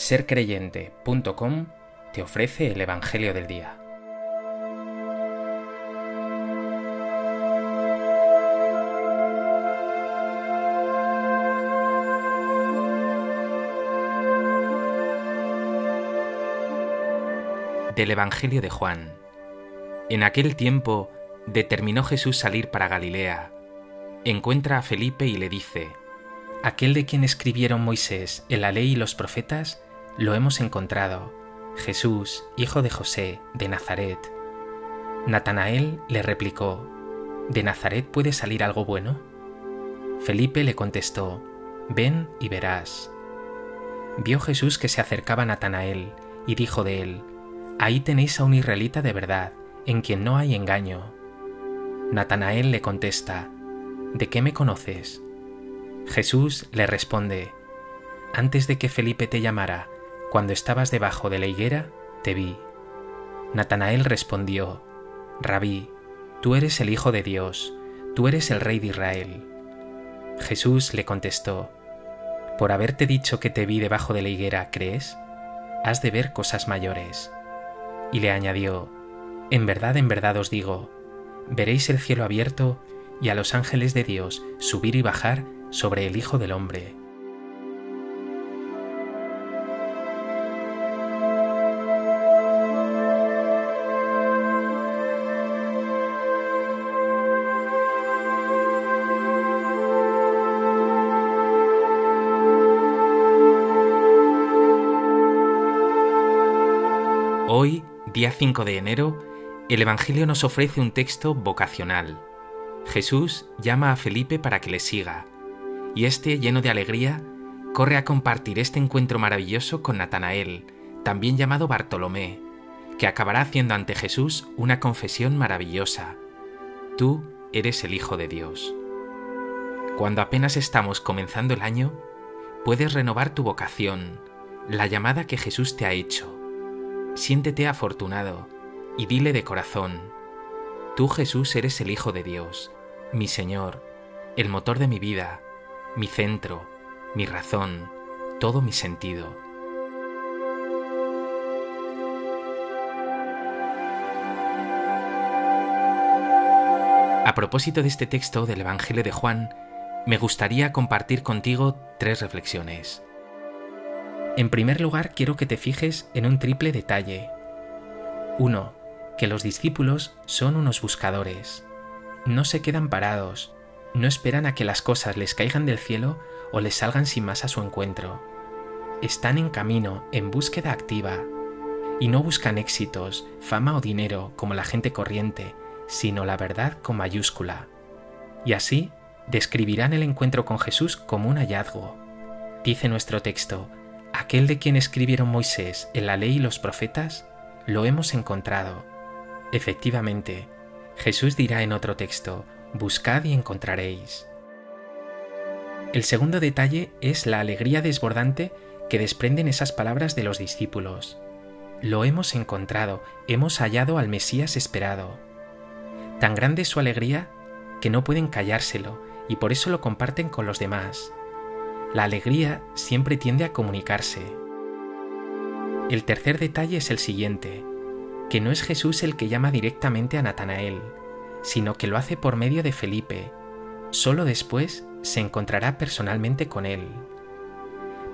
sercreyente.com te ofrece el Evangelio del Día. Del Evangelio de Juan. En aquel tiempo determinó Jesús salir para Galilea. Encuentra a Felipe y le dice, Aquel de quien escribieron Moisés en la ley y los profetas, lo hemos encontrado, Jesús, hijo de José, de Nazaret. Natanael le replicó, ¿De Nazaret puede salir algo bueno? Felipe le contestó, Ven y verás. Vio Jesús que se acercaba Natanael y dijo de él, Ahí tenéis a un israelita de verdad, en quien no hay engaño. Natanael le contesta, ¿De qué me conoces? Jesús le responde, Antes de que Felipe te llamara, cuando estabas debajo de la higuera, te vi. Natanael respondió, Rabí, tú eres el Hijo de Dios, tú eres el Rey de Israel. Jesús le contestó, Por haberte dicho que te vi debajo de la higuera, ¿crees? Has de ver cosas mayores. Y le añadió, En verdad, en verdad os digo, veréis el cielo abierto y a los ángeles de Dios subir y bajar sobre el Hijo del Hombre. Día 5 de enero, el Evangelio nos ofrece un texto vocacional. Jesús llama a Felipe para que le siga, y este, lleno de alegría, corre a compartir este encuentro maravilloso con Natanael, también llamado Bartolomé, que acabará haciendo ante Jesús una confesión maravillosa. Tú eres el Hijo de Dios. Cuando apenas estamos comenzando el año, puedes renovar tu vocación, la llamada que Jesús te ha hecho. Siéntete afortunado y dile de corazón, Tú Jesús eres el Hijo de Dios, mi Señor, el motor de mi vida, mi centro, mi razón, todo mi sentido. A propósito de este texto del Evangelio de Juan, me gustaría compartir contigo tres reflexiones. En primer lugar, quiero que te fijes en un triple detalle. 1. Que los discípulos son unos buscadores. No se quedan parados, no esperan a que las cosas les caigan del cielo o les salgan sin más a su encuentro. Están en camino, en búsqueda activa. Y no buscan éxitos, fama o dinero como la gente corriente, sino la verdad con mayúscula. Y así describirán el encuentro con Jesús como un hallazgo. Dice nuestro texto, aquel de quien escribieron Moisés en la ley y los profetas, lo hemos encontrado. Efectivamente, Jesús dirá en otro texto, buscad y encontraréis. El segundo detalle es la alegría desbordante que desprenden esas palabras de los discípulos. Lo hemos encontrado, hemos hallado al Mesías esperado. Tan grande es su alegría que no pueden callárselo y por eso lo comparten con los demás. La alegría siempre tiende a comunicarse. El tercer detalle es el siguiente, que no es Jesús el que llama directamente a Natanael, sino que lo hace por medio de Felipe. Solo después se encontrará personalmente con él.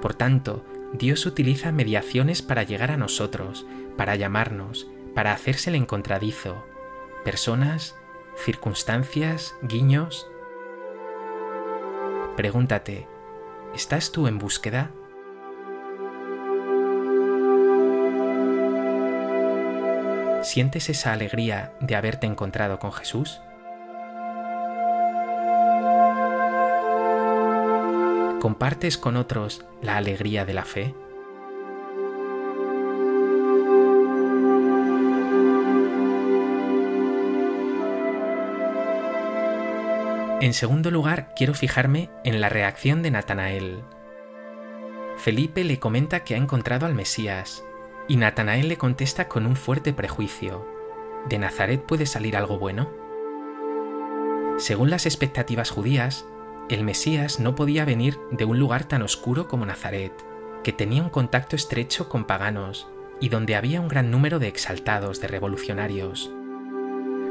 Por tanto, Dios utiliza mediaciones para llegar a nosotros, para llamarnos, para hacerse el encontradizo. Personas, circunstancias, guiños. Pregúntate, ¿estás tú en búsqueda? ¿Sientes esa alegría de haberte encontrado con Jesús? ¿Compartes con otros la alegría de la fe? En segundo lugar, quiero fijarme en la reacción de Natanael. Felipe le comenta que ha encontrado al Mesías, y Natanael le contesta con un fuerte prejuicio. ¿De Nazaret puede salir algo bueno? Según las expectativas judías, el Mesías no podía venir de un lugar tan oscuro como Nazaret, que tenía un contacto estrecho con paganos y donde había un gran número de exaltados, de revolucionarios.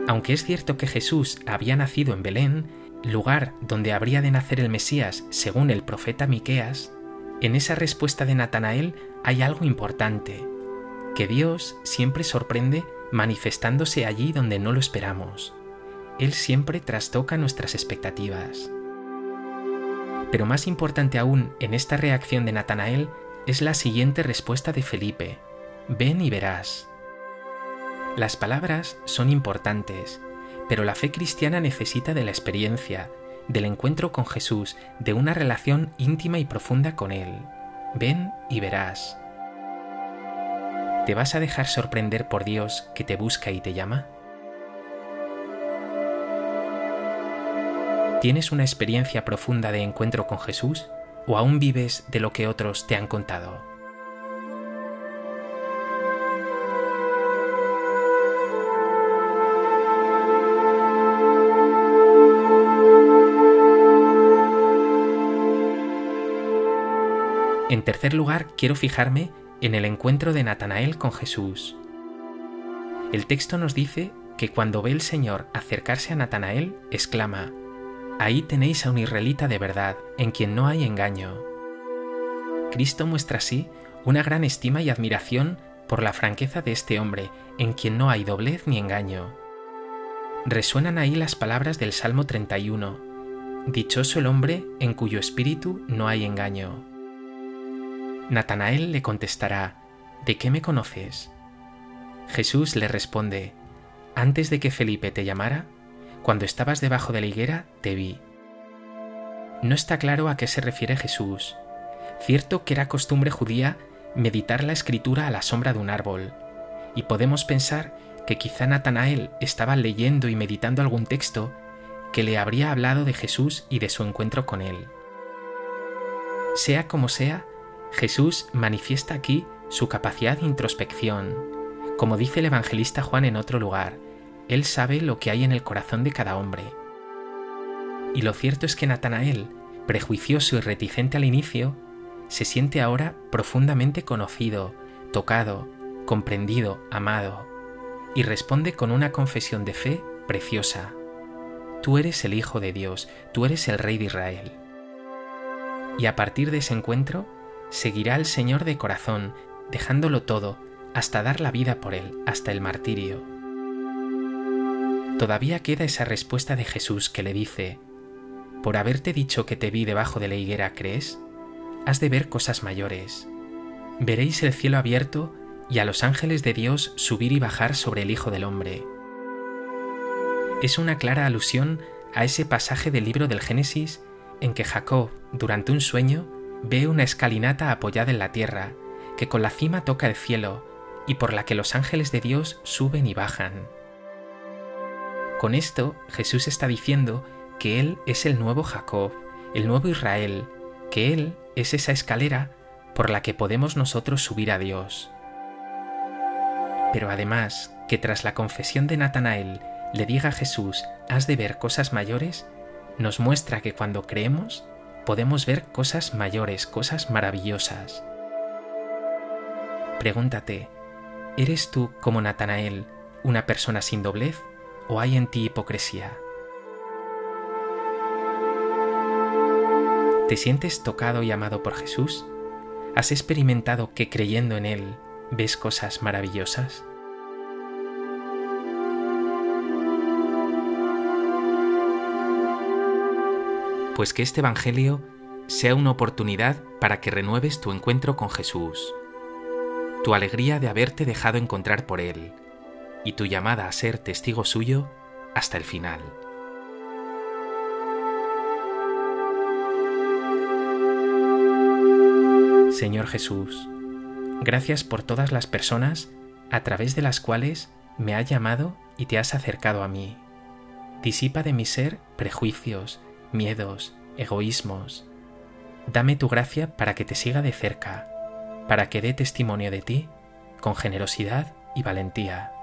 Aunque es cierto que Jesús había nacido en Belén, lugar donde habría de nacer el Mesías según el profeta Miqueas, en esa respuesta de Natanael hay algo importante, que Dios siempre sorprende manifestándose allí donde no lo esperamos. Él siempre trastoca nuestras expectativas. Pero más importante aún en esta reacción de Natanael es la siguiente respuesta de Felipe. Ven y verás. Las palabras son importantes, pero la fe cristiana necesita de la experiencia, del encuentro con Jesús, de una relación íntima y profunda con Él. Ven y verás. ¿Te vas a dejar sorprender por Dios que te busca y te llama? ¿Tienes una experiencia profunda de encuentro con Jesús o aún vives de lo que otros te han contado? En tercer lugar, quiero fijarme en el encuentro de Natanael con Jesús. El texto nos dice que cuando ve el Señor acercarse a Natanael, exclama, Ahí tenéis a un israelita de verdad, en quien no hay engaño. Cristo muestra así una gran estima y admiración por la franqueza de este hombre, en quien no hay doblez ni engaño. Resuenan ahí las palabras del Salmo 31, Dichoso el hombre en cuyo espíritu no hay engaño. Natanael le contestará, ¿De qué me conoces? Jesús le responde, Antes de que Felipe te llamara, cuando estabas debajo de la higuera, te vi. No está claro a qué se refiere Jesús. Cierto que era costumbre judía meditar la escritura a la sombra de un árbol, y podemos pensar que quizá Natanael estaba leyendo y meditando algún texto que le habría hablado de Jesús y de su encuentro con él. Sea como sea, Jesús manifiesta aquí su capacidad de introspección. Como dice el evangelista Juan en otro lugar, Él sabe lo que hay en el corazón de cada hombre. Y lo cierto es que Natanael, prejuicioso y reticente al inicio, se siente ahora profundamente conocido, tocado, comprendido, amado, y responde con una confesión de fe preciosa. Tú eres el Hijo de Dios, tú eres el Rey de Israel. Y a partir de ese encuentro, seguirá al Señor de corazón, dejándolo todo, hasta dar la vida por Él, hasta el martirio. Todavía queda esa respuesta de Jesús que le dice, Por haberte dicho que te vi debajo de la higuera, ¿crees? Has de ver cosas mayores. Veréis el cielo abierto y a los ángeles de Dios subir y bajar sobre el Hijo del Hombre. Es una clara alusión a ese pasaje del libro del Génesis en que Jacob, durante un sueño, ve una escalinata apoyada en la tierra, que con la cima toca el cielo, y por la que los ángeles de Dios suben y bajan. Con esto Jesús está diciendo que Él es el nuevo Jacob, el nuevo Israel, que Él es esa escalera por la que podemos nosotros subir a Dios. Pero además, que tras la confesión de Natanael le diga a Jesús, has de ver cosas mayores, nos muestra que cuando creemos, podemos ver cosas mayores, cosas maravillosas. Pregúntate, ¿eres tú como Natanael una persona sin doblez o hay en ti hipocresía? ¿Te sientes tocado y amado por Jesús? ¿Has experimentado que creyendo en Él ves cosas maravillosas? Pues que este Evangelio sea una oportunidad para que renueves tu encuentro con Jesús, tu alegría de haberte dejado encontrar por Él y tu llamada a ser testigo suyo hasta el final. Señor Jesús, gracias por todas las personas a través de las cuales me has llamado y te has acercado a mí. Disipa de mi ser prejuicios, miedos, egoísmos. Dame tu gracia para que te siga de cerca, para que dé testimonio de ti con generosidad y valentía.